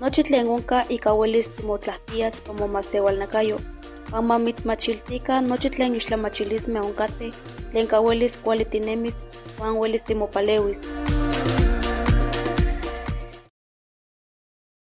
Motachpuwi mamitzmachiltika, nochi tlen onka ika uelis timotlahtias pomomasiualnakayo. Wan mamitzmachiltika nochi tlen ixtlamachilismeh onkateh, tlen ka uelis